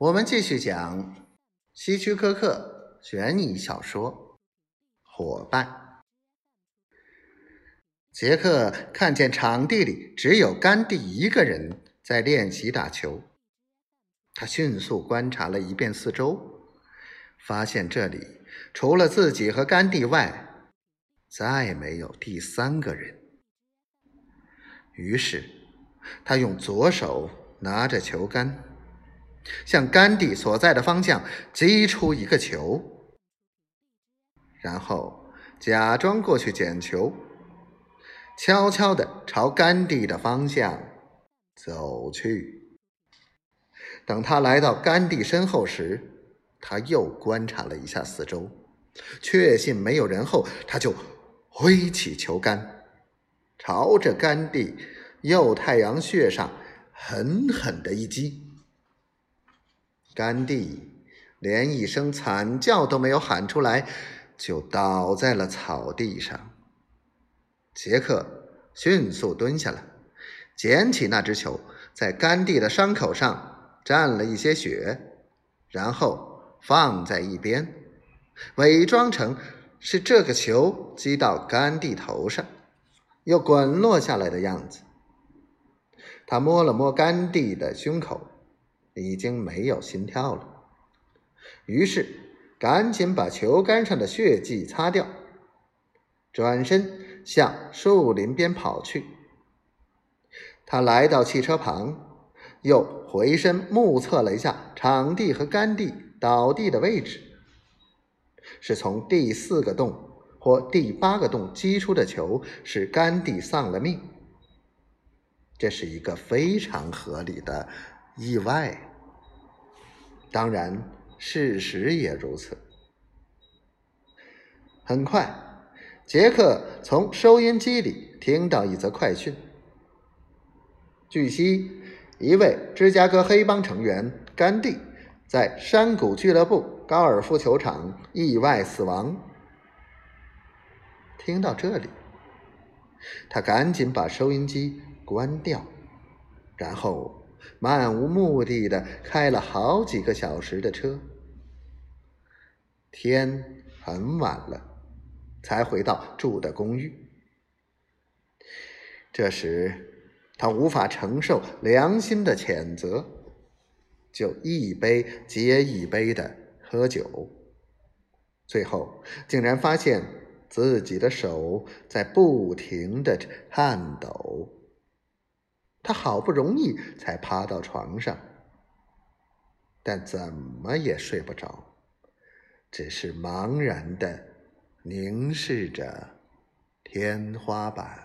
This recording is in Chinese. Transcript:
我们继续讲希区柯克悬疑小说《伙伴》。杰克看见场地里只有甘地一个人在练习打球，他迅速观察了一遍四周，发现这里除了自己和甘地外，再没有第三个人。于是，他用左手拿着球杆。向甘地所在的方向击出一个球，然后假装过去捡球，悄悄地朝甘地的方向走去。等他来到甘地身后时，他又观察了一下四周，确信没有人后，他就挥起球杆，朝着甘地右太阳穴上狠狠的一击。甘地连一声惨叫都没有喊出来，就倒在了草地上。杰克迅速蹲下来，捡起那只球，在甘地的伤口上蘸了一些血，然后放在一边，伪装成是这个球击到甘地头上，又滚落下来的样子。他摸了摸甘地的胸口。已经没有心跳了，于是赶紧把球杆上的血迹擦掉，转身向树林边跑去。他来到汽车旁，又回身目测了一下场地和甘地倒地的位置，是从第四个洞或第八个洞击出的球，使甘地丧了命。这是一个非常合理的。意外，当然，事实也如此。很快，杰克从收音机里听到一则快讯：据悉，一位芝加哥黑帮成员甘地在山谷俱乐部高尔夫球场意外死亡。听到这里，他赶紧把收音机关掉，然后。漫无目的的开了好几个小时的车，天很晚了，才回到住的公寓。这时，他无法承受良心的谴责，就一杯接一杯的喝酒，最后竟然发现自己的手在不停的颤抖。他好不容易才爬到床上，但怎么也睡不着，只是茫然的凝视着天花板。